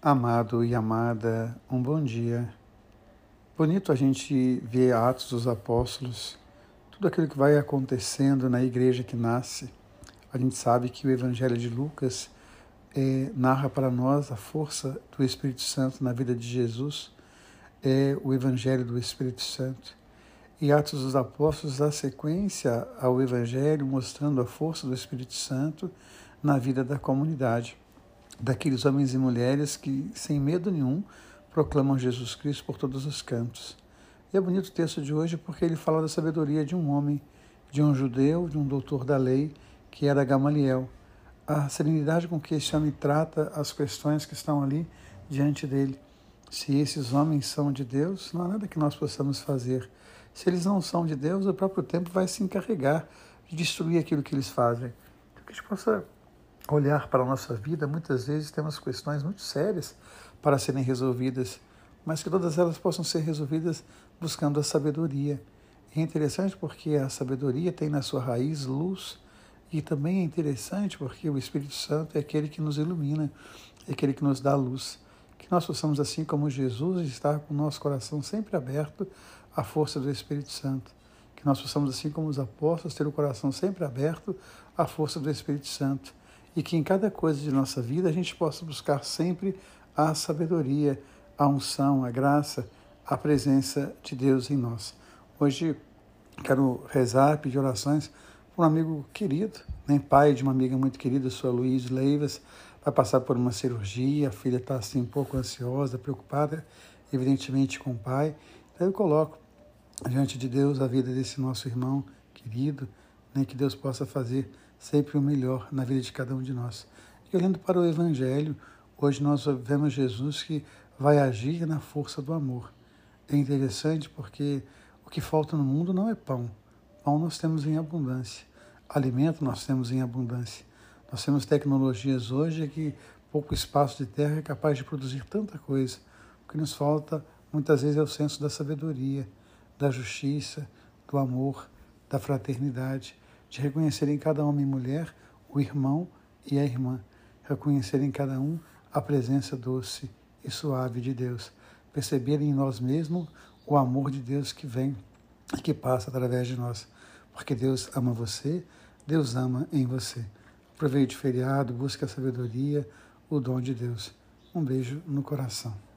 Amado e amada, um bom dia. Bonito a gente ver Atos dos Apóstolos, tudo aquilo que vai acontecendo na igreja que nasce. A gente sabe que o Evangelho de Lucas é, narra para nós a força do Espírito Santo na vida de Jesus, é o Evangelho do Espírito Santo. E Atos dos Apóstolos dá sequência ao Evangelho, mostrando a força do Espírito Santo na vida da comunidade daqueles homens e mulheres que, sem medo nenhum, proclamam Jesus Cristo por todos os cantos. E é bonito o texto de hoje porque ele fala da sabedoria de um homem, de um judeu, de um doutor da lei, que era Gamaliel. A serenidade com que esse homem trata as questões que estão ali diante dele. Se esses homens são de Deus, não há nada que nós possamos fazer. Se eles não são de Deus, o próprio tempo vai se encarregar de destruir aquilo que eles fazem. Que a gente possa olhar para a nossa vida, muitas vezes temos questões muito sérias para serem resolvidas, mas que todas elas possam ser resolvidas buscando a sabedoria. é interessante porque a sabedoria tem na sua raiz luz, e também é interessante porque o Espírito Santo é aquele que nos ilumina, é aquele que nos dá luz. Que nós possamos, assim como Jesus, estar com o nosso coração sempre aberto à força do Espírito Santo. Que nós possamos, assim como os apóstolos, ter o coração sempre aberto à força do Espírito Santo e que em cada coisa de nossa vida a gente possa buscar sempre a sabedoria, a unção, a graça, a presença de Deus em nós. Hoje quero rezar, pedir orações para um amigo querido, né, pai de uma amiga muito querida, sua Luiz Leivas, vai passar por uma cirurgia, a filha está assim um pouco ansiosa, preocupada, evidentemente com o pai. Então eu coloco diante de Deus a vida desse nosso irmão querido, né, que Deus possa fazer sempre o melhor na vida de cada um de nós. E olhando para o Evangelho, hoje nós vemos Jesus que vai agir na força do amor. É interessante porque o que falta no mundo não é pão. Pão nós temos em abundância. Alimento nós temos em abundância. Nós temos tecnologias hoje que pouco espaço de terra é capaz de produzir tanta coisa. O que nos falta muitas vezes é o senso da sabedoria, da justiça, do amor, da fraternidade de reconhecer em cada homem e mulher o irmão e a irmã, reconhecer em cada um a presença doce e suave de Deus, perceber em nós mesmos o amor de Deus que vem e que passa através de nós, porque Deus ama você, Deus ama em você. Aproveite o feriado, busque a sabedoria, o dom de Deus. Um beijo no coração.